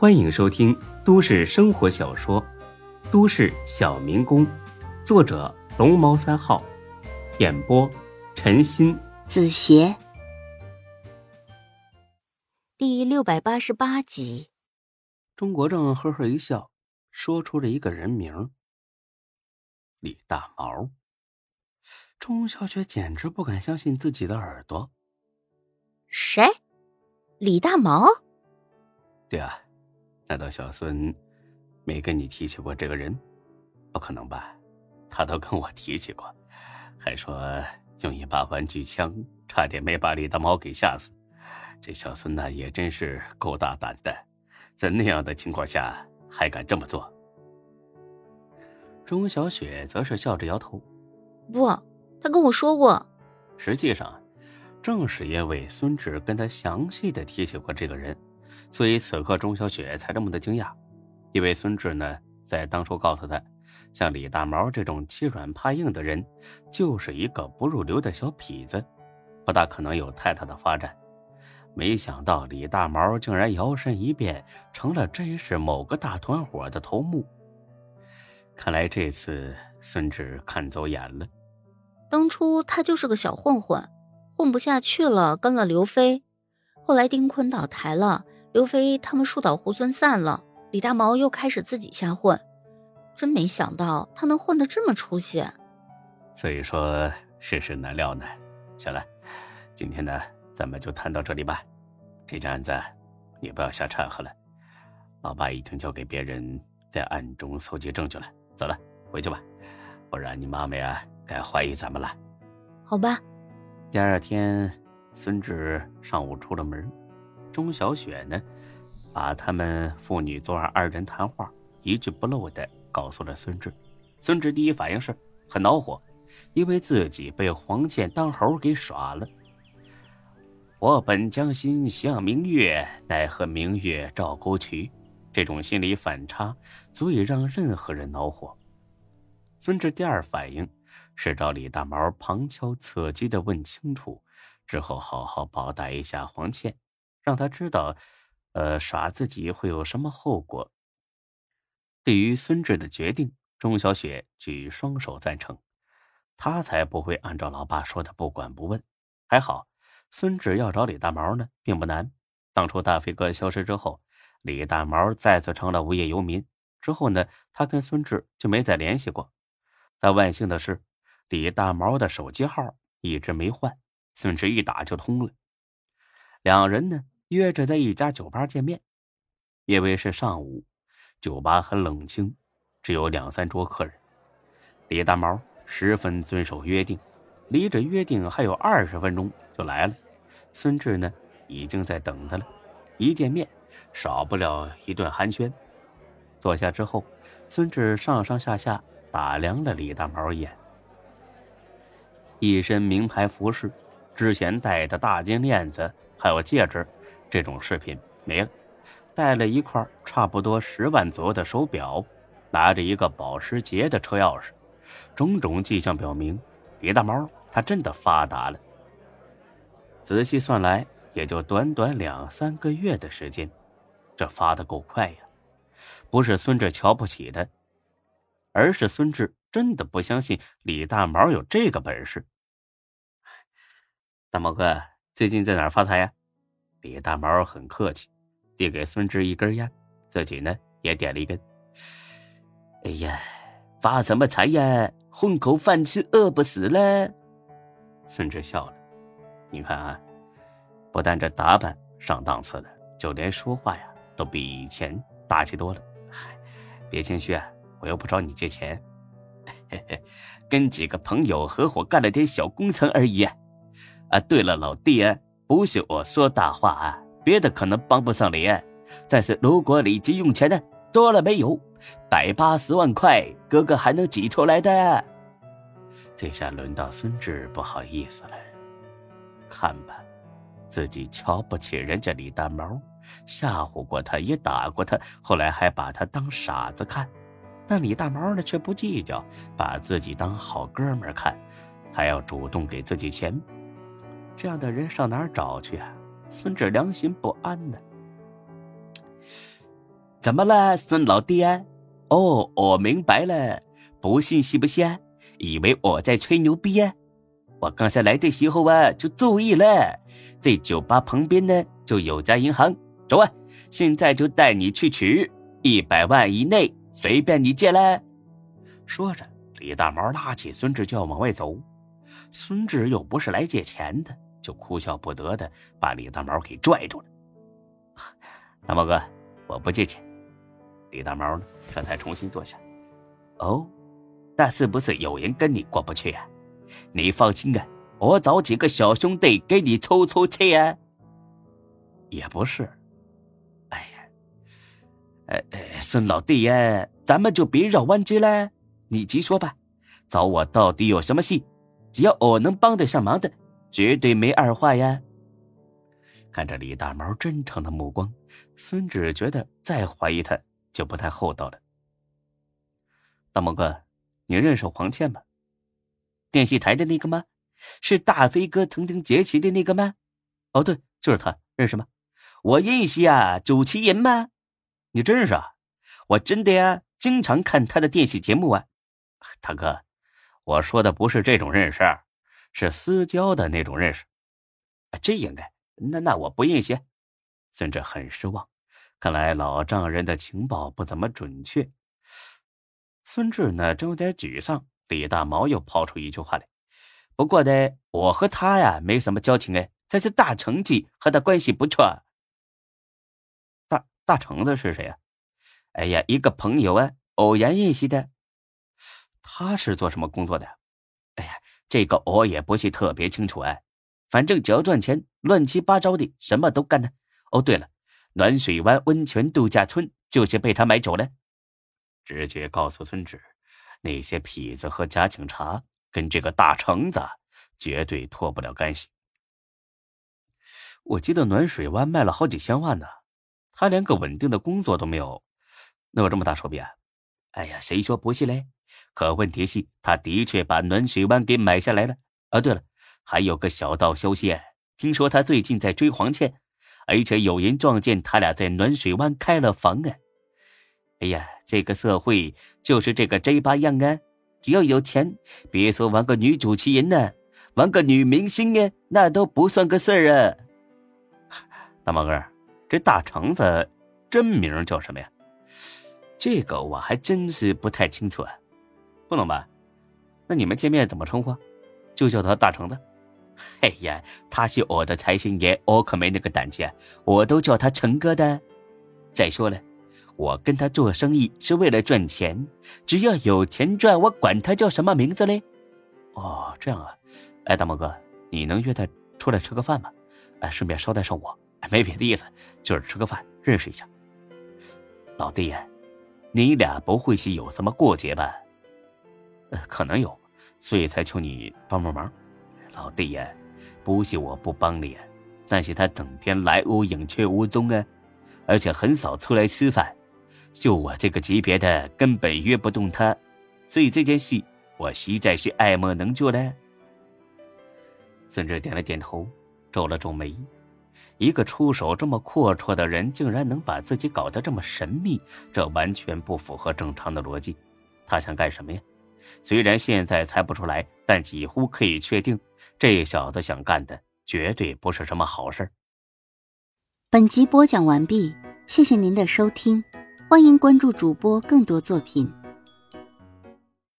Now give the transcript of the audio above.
欢迎收听都市生活小说《都市小民工》，作者龙猫三号，演播陈鑫、子邪，第六百八十八集。钟国正呵呵一笑，说出了一个人名：李大毛。钟小雪简直不敢相信自己的耳朵。谁？李大毛？对啊。难道小孙没跟你提起过这个人？不可能吧？他都跟我提起过，还说用一把玩具枪，差点没把李大毛给吓死。这小孙呢，也真是够大胆的，在那样的情况下还敢这么做。钟小雪则是笑着摇头：“不，他跟我说过。实际上，正是因为孙志跟他详细的提起过这个人。”所以此刻钟小雪才这么的惊讶，因为孙志呢在当初告诉他，像李大毛这种欺软怕硬的人，就是一个不入流的小痞子，不大可能有太大的发展。没想到李大毛竟然摇身一变成了真是某个大团伙的头目。看来这次孙志看走眼了。当初他就是个小混混，混不下去了，跟了刘飞。后来丁坤倒台了。刘飞他们树倒猢狲散了，李大毛又开始自己瞎混，真没想到他能混得这么出息。所以说世事难料呢。行了，今天呢咱们就谈到这里吧。这件案子你不要瞎掺和了。老爸已经交给别人在暗中搜集证据了。走了，回去吧，不然你妈妈呀该怀疑咱们了。好吧。第二天，孙志上午出了门。钟小雪呢，把他们父女昨晚二人谈话一句不漏的告诉了孙志。孙志第一反应是很恼火，因为自己被黄倩当猴给耍了。我本将心向明月，奈何明月照沟渠。这种心理反差足以让任何人恼火。孙志第二反应是找李大毛旁敲侧击的问清楚，之后好好报答一下黄倩。让他知道，呃，耍自己会有什么后果。对于孙志的决定，钟小雪举双手赞成。他才不会按照老爸说的不管不问。还好，孙志要找李大毛呢，并不难。当初大飞哥消失之后，李大毛再次成了无业游民。之后呢，他跟孙志就没再联系过。但万幸的是，李大毛的手机号一直没换，孙志一打就通了。两人呢约着在一家酒吧见面，因为是上午，酒吧很冷清，只有两三桌客人。李大毛十分遵守约定，离着约定还有二十分钟就来了。孙志呢已经在等他了，一见面少不了一顿寒暄。坐下之后，孙志上上下下打量了李大毛一眼，一身名牌服饰，之前戴的大金链子。还有戒指，这种饰品没了，带了一块差不多十万左右的手表，拿着一个保时捷的车钥匙，种种迹象表明，李大毛他真的发达了。仔细算来，也就短短两三个月的时间，这发的够快呀！不是孙志瞧不起他，而是孙志真的不相信李大毛有这个本事。大毛哥。最近在哪儿发财呀？李大毛很客气，递给孙志一根烟，自己呢也点了一根。哎呀，发什么财呀？混口饭吃，饿不死了。孙志笑了，你看啊，不但这打扮上档次了，就连说话呀都比以前大气多了。别谦虚啊，我又不找你借钱，嘿嘿，跟几个朋友合伙干了点小工程而已。啊，啊对了，老弟，不是我说大话啊，别的可能帮不上你，但是如果你急用钱呢，多了没有，百八十万块，哥哥还能挤出来的。这下轮到孙志不好意思了，看吧，自己瞧不起人家李大毛，吓唬过他，也打过他，后来还把他当傻子看，那李大毛呢却不计较，把自己当好哥们看，还要主动给自己钱。这样的人上哪儿找去啊？孙志良心不安呢。怎么了，孙老爹？哦，我明白了，不信是不是？以为我在吹牛逼啊？我刚才来的时候啊，就注意了，在酒吧旁边呢就有家银行，走啊，现在就带你去取，一百万以内随便你借了。说着，李大毛拉起孙志就要往外走，孙志又不是来借钱的，就哭笑不得的把李大毛给拽住了。大毛哥，我不借钱。李大毛呢，这才重新坐下。哦，那是不是有人跟你过不去啊？你放心啊，我找几个小兄弟给你出出气啊。也不是，哎呀，呃呃，孙老弟呀，咱们就别绕弯子了，你直说吧，找我到底有什么事？只要我能帮得上忙的，绝对没二话呀。看着李大毛真诚的目光，孙志觉得再怀疑他就不太厚道了。大毛哥，你认识黄倩吗？电视台的那个吗？是大飞哥曾经劫持的那个吗？哦，对，就是他，认识吗？我认识啊，主持人吗？你真认识啊？我真的呀，经常看他的电视节目啊。大哥，我说的不是这种认识，是私交的那种认识。啊这应该，那那我不认识。孙志很失望，看来老丈人的情报不怎么准确。孙志呢，正有点沮丧。李大毛又抛出一句话来：“不过呢，我和他呀没什么交情哎，但是大成绩和他关系不错。”大大橙子是谁呀？哎呀，一个朋友啊，偶然认识的。他是做什么工作的？哎呀，这个我也不是特别清楚哎，反正只要赚钱，乱七八糟的什么都干呢。哦，对了，暖水湾温泉度假村就是被他买走了。直觉告诉孙志。那些痞子和假警察跟这个大橙子绝对脱不了干系。我记得暖水湾卖了好几千万呢，他连个稳定的工作都没有，能有这么大手笔啊？哎呀，谁说不是嘞？可问题是，他的确把暖水湾给买下来了。啊，对了，还有个小道消息，听说他最近在追黄倩，而且有人撞见他俩在暖水湾开了房啊。哎呀，这个社会就是这个这八样啊！只要有钱，别说玩个女主持人呢，玩个女明星啊，那都不算个事儿啊。大毛哥，这大橙子真名叫什么呀？这个我还真是不太清楚啊。不能吧？那你们见面怎么称呼？就叫他大橙子。哎呀，他是我的财神爷，我可没那个胆气，我都叫他陈哥的。再说了。我跟他做生意是为了赚钱，只要有钱赚，我管他叫什么名字嘞？哦，这样啊，哎，大毛哥，你能约他出来吃个饭吗？哎，顺便捎带上我，没别的意思，就是吃个饭，认识一下。老弟呀，你俩不会是有什么过节吧？可能有，所以才求你帮帮忙。老弟呀，不是我不帮你，但是他整天来无影去无踪啊，而且很少出来吃饭。就我这个级别的，根本约不动他，所以这件事我实在是爱莫能助了。孙志点了点头，皱了皱眉。一个出手这么阔绰的人，竟然能把自己搞得这么神秘，这完全不符合正常的逻辑。他想干什么呀？虽然现在猜不出来，但几乎可以确定，这小子想干的绝对不是什么好事。本集播讲完毕，谢谢您的收听。欢迎关注主播更多作品。